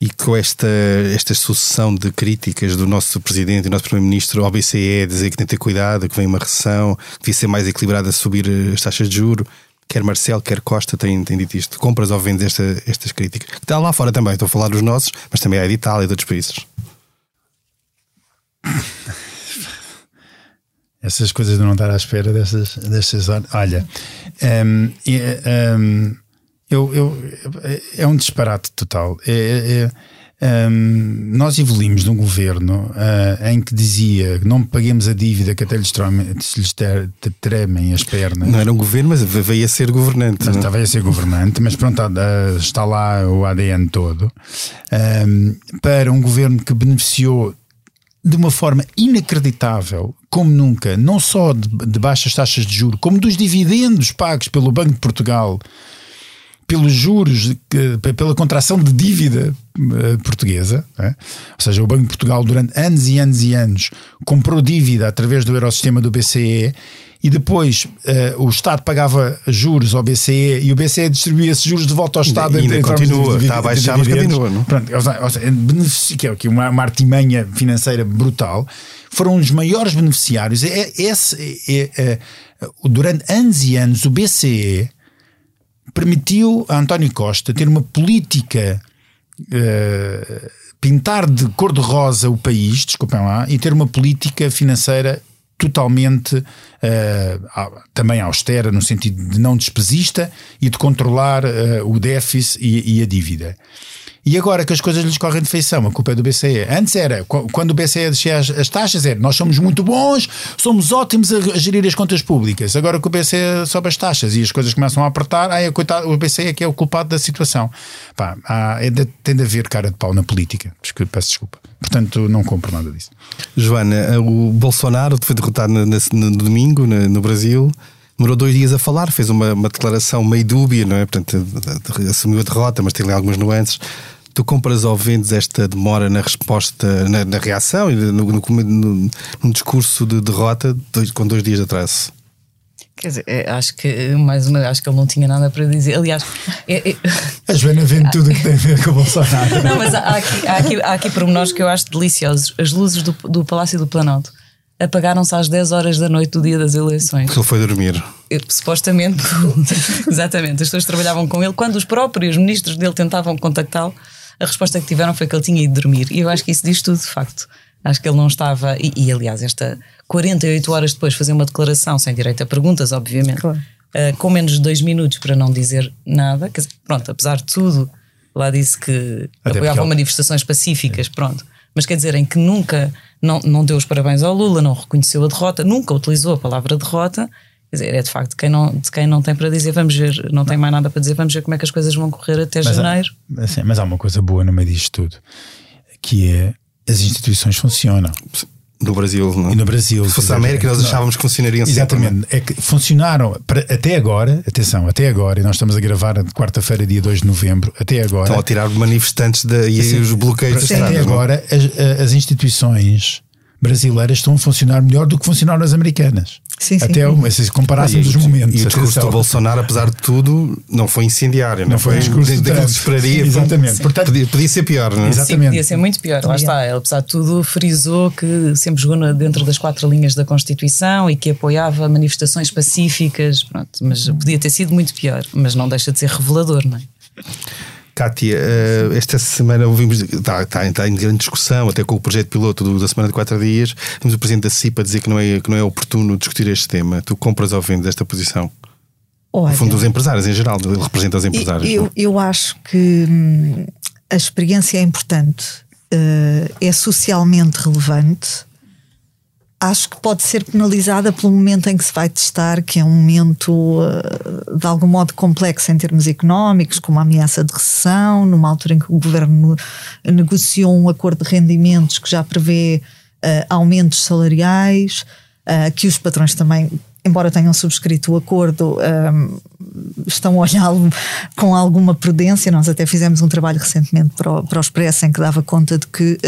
E com esta, esta sucessão de críticas do nosso Presidente e nosso Primeiro-Ministro ao BCE, dizer que tem que ter cuidado, que vem uma recessão, que devia ser mais equilibrada a subir as taxas de juro, quer Marcelo, quer Costa têm, têm dito isto. Compras ou vendes esta, estas críticas? Que está lá fora também, estou a falar dos nossos, mas também é de Itália e de outros países. Essas coisas de não estar à espera dessas, dessas olha, um, um, eu, eu, é um disparate total. É, é, um, nós evoluímos de um governo uh, em que dizia não paguemos a dívida que até lhes, tremem, lhes tremem as pernas. Não era um governo, mas veio a ser governante. Mas, veio a ser governante, mas pronto, uh, está lá o ADN todo. Um, para um governo que beneficiou de uma forma inacreditável, como nunca, não só de, de baixas taxas de juro, como dos dividendos pagos pelo Banco de Portugal pelos juros, pela contração de dívida eh, portuguesa, é? ou seja, o Banco de Portugal durante anos e anos e anos comprou dívida através do Eurosistema do BCE e depois uh, o Estado pagava juros ao BCE e o BCE distribuía esses juros de volta ao Estado. E ainda continua, está a baixar, mas continua. Não? Pronto, é que é uma, uma artimanha financeira brutal, foram os maiores beneficiários. É, esse, é, é, durante anos e anos o BCE permitiu a António Costa ter uma política uh, pintar de cor-de-rosa o país, desculpem lá, e ter uma política financeira totalmente uh, também austera, no sentido de não despesista e de controlar uh, o déficit e, e a dívida. E agora que as coisas lhes correm de feição, a culpa é do BCE. Antes era, quando o BCE descia as, as taxas, era nós somos muito bons, somos ótimos a, a, gerir as contas públicas. Agora que o BCE sobe as taxas e as coisas começam a apertar, aí, coitado, o BCE é que é o culpado da situação. Pá, há, é de, tem de haver cara de pau na política. Desculpa, peço desculpa. Portanto, não compro nada disso. Joana, o Bolsonaro foi derrotado no, no, no domingo no, no Brasil demorou dois dias a falar, fez uma, uma declaração meio dúbia, não é? Portanto, assumiu a derrota, mas tem ali algumas nuances. Tu compras ou vendes esta demora na resposta, na, na reação e no, no, no, no, discurso de derrota dois, com dois dias de atraso? Quer dizer, é, acho que mais uma acho que ele não tinha nada para dizer. Aliás, é, é... a Joana vende tudo o que tem a ver com o Bolsonaro. Não, mas há aqui, há aqui, há aqui pormenores que eu acho deliciosos. As luzes do, do Palácio do Planalto apagaram-se às 10 horas da noite do dia das eleições. Porque ele foi dormir. Eu, supostamente, exatamente, as pessoas trabalhavam com ele quando os próprios ministros dele tentavam contactá-lo a resposta que tiveram foi que ele tinha ido dormir. E eu acho que isso diz tudo, de facto. Acho que ele não estava. E, e aliás, esta 48 horas depois fazer uma declaração, sem direito a perguntas, obviamente, claro. uh, com menos de dois minutos para não dizer nada. Dizer, pronto, apesar de tudo, lá disse que Até apoiava ele... manifestações pacíficas, pronto. Mas quer dizer, em que nunca não, não deu os parabéns ao Lula, não reconheceu a derrota, nunca utilizou a palavra derrota. Quer dizer, é de facto quem não, de quem não tem para dizer, vamos ver, não tem mais nada para dizer, vamos ver como é que as coisas vão correr até mas janeiro. Há, assim, mas há uma coisa boa no meio disto tudo, que é as instituições funcionam. No Brasil, não? E no Brasil. Se fosse a América, nós achávamos que funcionariam Exatamente. Sempre, é que funcionaram para, até agora, atenção, até agora, e nós estamos a gravar quarta-feira, dia 2 de novembro, até agora. Estão a tirar manifestantes de, e assim, os bloqueios Até agora, as, as instituições brasileiras estão a funcionar melhor do que funcionaram as americanas. Sim, sim. Até se comparássemos os momentos. E o discurso do Bolsonaro, apesar de tudo, não foi incendiário. Não, não foi um discurso de, que esperaria. exatamente. Portanto, podia, podia, ser pior, não é? Exatamente. Sim, podia ser muito pior. Lá está. Ele, apesar de tudo, frisou que sempre jogou dentro das quatro linhas da Constituição e que apoiava manifestações pacíficas. Pronto, mas podia ter sido muito pior. Mas não deixa de ser revelador, não é? Kátia, uh, esta semana ouvimos, está, está, está, em grande discussão, até com o projeto piloto do, da semana de quatro dias, temos o Presidente da CIPA dizer que não, é, que não é oportuno discutir este tema. Tu compras ou vendes esta posição? Olha, no fundo, dos empresários em geral, ele representa os empresários. Eu, eu acho que hum, a experiência é importante. uh, é socialmente relevante, acho que pode ser penalizada pelo momento em que se vai testar, que é um momento uh, de algum modo complexo em termos económicos, com uma ameaça de recessão, numa altura em que o governo negociou um acordo de rendimentos que já prevê uh, aumentos salariais, uh, que os patrões também. Embora tenham subscrito o acordo, estão a olhá-lo com alguma prudência. Nós até fizemos um trabalho recentemente para o, para o Expresso em que dava conta de que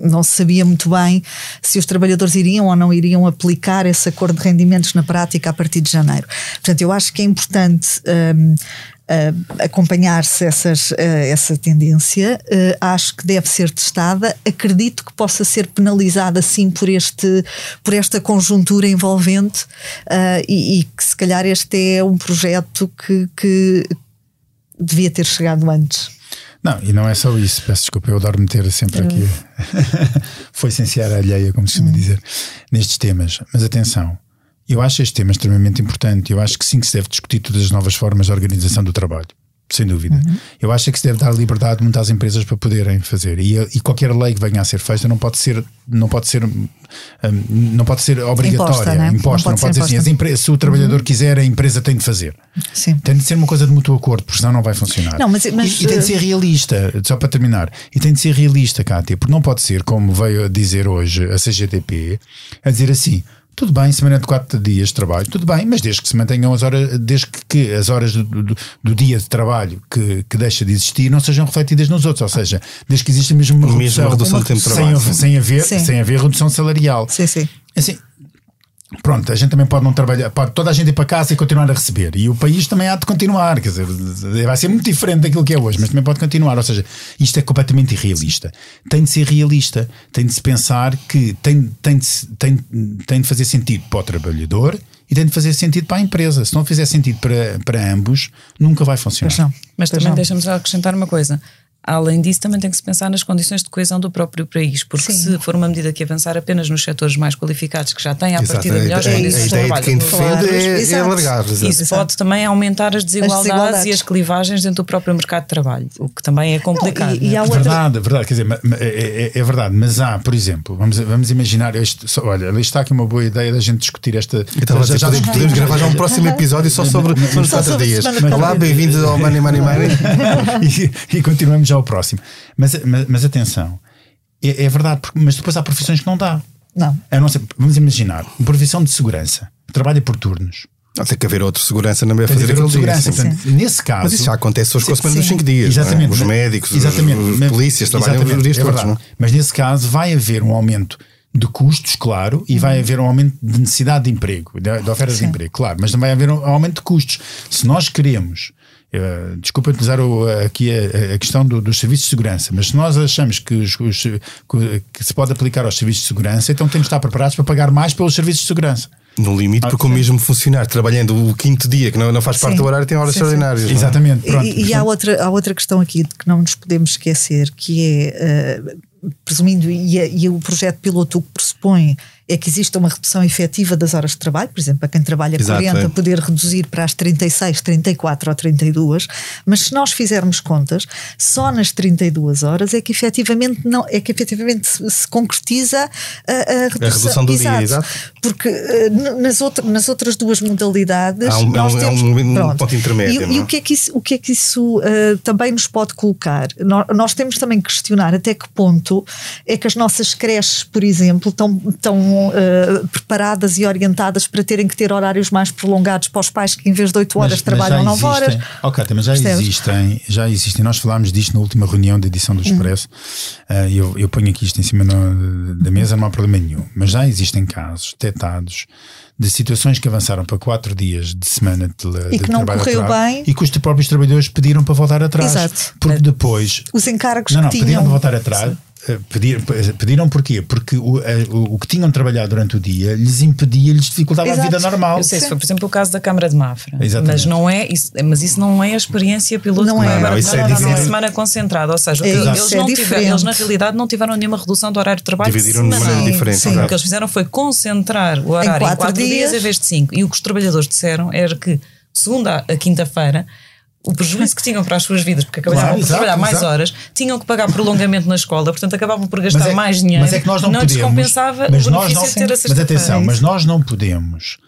não se sabia muito bem se os trabalhadores iriam ou não iriam aplicar esse acordo de rendimentos na prática a partir de janeiro. Portanto, eu acho que é importante. Um, Uh, acompanhar-se essas, uh, essa tendência, uh, acho que deve ser testada. Acredito que possa ser penalizada sim por, este, por esta conjuntura envolvente e, e, que se calhar este é um projeto que, que devia ter chegado antes. Não, e não é só isso, peço desculpa, eu adoro meter sempre aqui. Hum. Foi licenciar a alheia, como se costuma hum. dizer, nestes temas. Mas atenção, eu acho este tema extremamente importante. Eu acho que sim que se deve discutir todas as novas formas de organização do trabalho sem dúvida. Uhum. Eu acho que se deve dar liberdade muito às empresas para poderem fazer e, e qualquer lei que venha a ser feita não pode ser não pode ser um, não pode ser obrigatória, imposta, né? imposta não, pode, não pode ser assim, empresas, se o trabalhador uhum. quiser a empresa tem de fazer. Sim. Tem de ser uma coisa de mútuo acordo, porque senão não vai funcionar. Não, mas, mas, e, e, tem de ser realista, só para terminar, e tem de ser realista, Cátia, porque não pode ser como veio a dizer hoje a CGTP, a dizer assim tudo bem, semana de quatro dias de trabalho, tudo bem, mas desde que se mantenham as horas, desde que as horas do, do, do dia de trabalho que, que, deixa de existir não sejam refletidas nos outros, ou seja, desde que exista mesmo uma redução, redução de tempo de trabalho. Sem, sem, haver, sem haver redução salarial. Sim, sim. Assim, Pronto, a gente também pode não trabalhar, pode toda a gente ir para casa e continuar a receber. E o país também há de continuar, quer dizer, vai ser muito diferente daquilo que é hoje, mas também pode continuar. Ou seja, isto é completamente irrealista. Tem de ser realista, tem de se pensar que tem, tem, de, tem, tem de fazer sentido para o trabalhador e tem de fazer sentido para a empresa. Se não fizer sentido para, para ambos, nunca vai funcionar. Mas, não. mas também deixa-me acrescentar uma coisa. Além disso, também tem que se pensar nas condições de coesão do próprio país, porque Sim. se for uma medida que avançar apenas nos setores mais qualificados, que já têm a partir de melhores condições de trabalho, de quem defende é, é alargar. Isso Exato. pode também aumentar as desigualdades, as desigualdades, e as clivagens dentro do próprio mercado de trabalho, o que também é complicado. Não, e, e é outra... verdade, verdade, quer dizer, é, é, é, verdade, mas há, por exemplo, vamos, vamos imaginar, este, olha, ali está aqui uma boa ideia da gente discutir esta. Então, já, já, podemos, podemos gravar já um próximo episódio só sobre os quatro dias. Olá, bem-vindos ao Money Money Money. e, e continuamos já ao próximo. Mas, mas, mas atenção, é, é, verdade, mas depois há profissões que não dá. Não. não sei, vamos imaginar, uma profissão de segurança, trabalha por turnos. Não, tem que haver outra segurança na fazer aquele segurança. dia. Portanto, nesse caso. Mas isso já acontece hoje com a semana dos 5 dias. É? Exatamente. É? Os médicos, exatamente, os, polícias trabalham os dias é todos. Não? Mas nesse caso vai haver um aumento de custos, claro, e vai haver um aumento de necessidade de emprego, de, de oferta de emprego, claro, mas também vai haver um aumento de custos. Se nós queremos Uh, desculpa utilizar o, aqui a, a questão do, dos serviços de segurança, mas se nós achamos que, os, os, que, se pode aplicar aos serviços de segurança, então temos de estar preparados para pagar mais pelos serviços de segurança. No limite, porque o mesmo funcionário trabalhando o quinto dia, que não, não faz parte sim. do horário, tem horas sim, extraordinárias. Sim. É? Exatamente. Pronto, e, e há, outra, há outra questão aqui de que não nos podemos esquecer, que é, uh, presumindo, e, e o projeto piloto que pressupõe é que exista uma redução efetiva das horas de trabalho, por exemplo, para quem trabalha Exato, 40, é. poder reduzir para as 36, 34 ou 32, mas se nós fizermos contas, só nas 32 horas é que efetivamente, não, é que efetivamente se, se concretiza a, a, redução, a redução do exato, dia. Exato. Porque uh, nas, outra, nas outras duas modalidades. Há um, nós temos, um, ponto intermédio. E, e, o que é que isso, o que é que isso uh, também nos pode colocar? Nós, nós temos também que questionar até que ponto é que as nossas creches, por exemplo, estão, estão uh, preparadas e orientadas para terem que ter horários mais prolongados para os pais que em vez de 8 horas mas, trabalham mas 9 horas. Ok, mas já Percebes? existem, já existem. Nós falámos disto na última reunião da edição do hum. Expresso. Uh, eu, eu ponho aqui isto em cima no, da mesa, não há problema nenhum. Mas já existem casos detectados de situações que avançaram para quatro dias de semana de, e de que não correu atrás, bem e que os próprios trabalhadores pediram para voltar atrás. Exato. Porque depois. Os encargos não, não, que pediram tinham. para voltar atrás. Sim pedir, pediram porquê? Porque o, o, o, que tinham trabalhado durante o dia lhes impedia, lhes dificultava Exato. a vida normal. Eu sei, se foi, por exemplo, o caso da Câmara de Mafra. Exatamente. Mas, não é, isso, mas isso não é a experiência piloto não é. Não, não, isso é não, não, semana concentrada. Ou seja, é, eles, é não tiveram, eles na realidade não tiveram nenhuma redução do horário de trabalho. Dividiram de maneira diferente. Sim. O que eles fizeram foi concentrar o horário em quatro, em quatro dias. dias em vez de cinco. E o que os trabalhadores disseram era que segunda a quinta-feira o prejuízo que tinham para as suas vidas, porque acabavam Claro, por exato, trabalhar mais exato. horas, tinham que pagar prolongamento na escola, portanto acabavam por gastar é- mais dinheiro. Mas é que nós não, podemos. descompensava mas o nós não, de ter a Mas atenção, mas nós não podemos,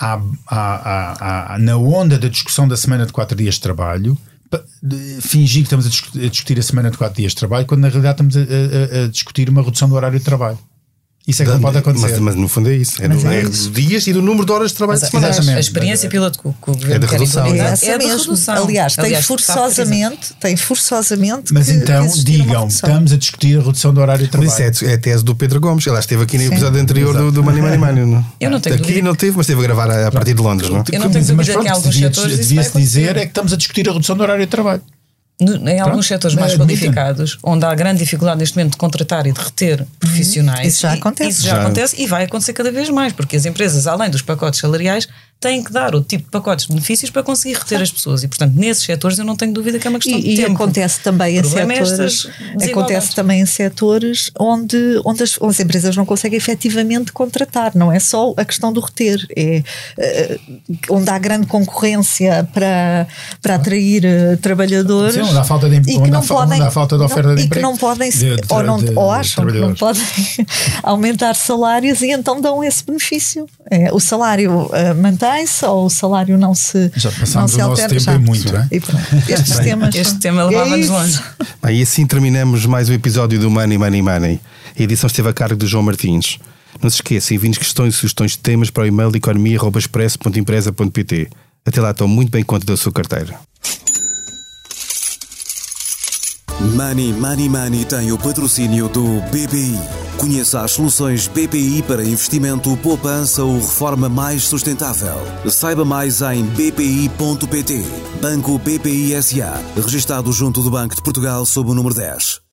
à- à- à- na onda da discussão da semana de quatro dias de trabalho, fingir que estamos a discutir a semana de quatro dias de trabalho, quando na realidade estamos a, a- a discutir uma redução do horário de trabalho. Isso é que não pode acontecer. Mas, mas no fundo é isso. É, no, é é isso. dos dias e do número de horas de trabalho Mas, semanais. exatamente. a experiência piloto que o, governo É de quer redução, é. É de mesmo. redução. Aliás, tem Aliás, forçosamente, tem forçosamente Mas que- então digam, estamos a discutir a redução do horário de Mas trabalho. isso é, é a tese do Pedro Gomes. Ele esteve aqui no episódio anterior do, do Money Money Money. Não? Eu não tenho Aqui dúvida. não teve, mas esteve a gravar a, a partir de Londres, não? Eu não tenho mas dúvida pronto, que alguns devia- setores devia-se dizer é que estamos a discutir a redução do horário de trabalho. Em alguns setores mais Admitem. qualificados, onde há grande dificuldade neste momento de contratar e de reter profissionais, Isso já acontece. Isso já, Já. acontece e vai acontecer cada vez mais, porque as empresas, além dos pacotes salariais, têm que dar o tipo de pacotes de benefícios para conseguir reter as pessoas. E, portanto, nesses setores eu não tenho dúvida que é uma questão de E, e tempo. acontece também em é setores, acontece também em setores onde, onde as, as empresas não conseguem efetivamente contratar. Não é só a questão do reter, é eh, onde há grande concorrência para, para atrair eh, trabalhadores. Sim, onde há falta de- e que onde não podem, onde há falta de oferta não, de e que emprego não podem de- de- ou, não, de- ou de acham que não podem aumentar salários e então dão esse benefício. É, o salário eh, mantém-se ou o salário não se Já não passámos se o nosso altera. tempo Já. e muito, é? E pronto, estes temas Este tema É levava-nos isso. longe. Bem, e assim terminamos mais um episódio do Money Money Money. A edição esteve a cargo do João Martins. Não se esqueça, enviem questões e sugestões de temas para o e-mail economia.expresso.empresa.pt. Até lá, estão muito bem conta da sua carteira. Money Money Money tem o patrocínio do BPI. Conheça as soluções BPI para investimento, poupança ou reforma mais sustentável. Saiba mais em bpi.pt. Banco BPI SA, registado junto do Banco de Portugal sob o número 10.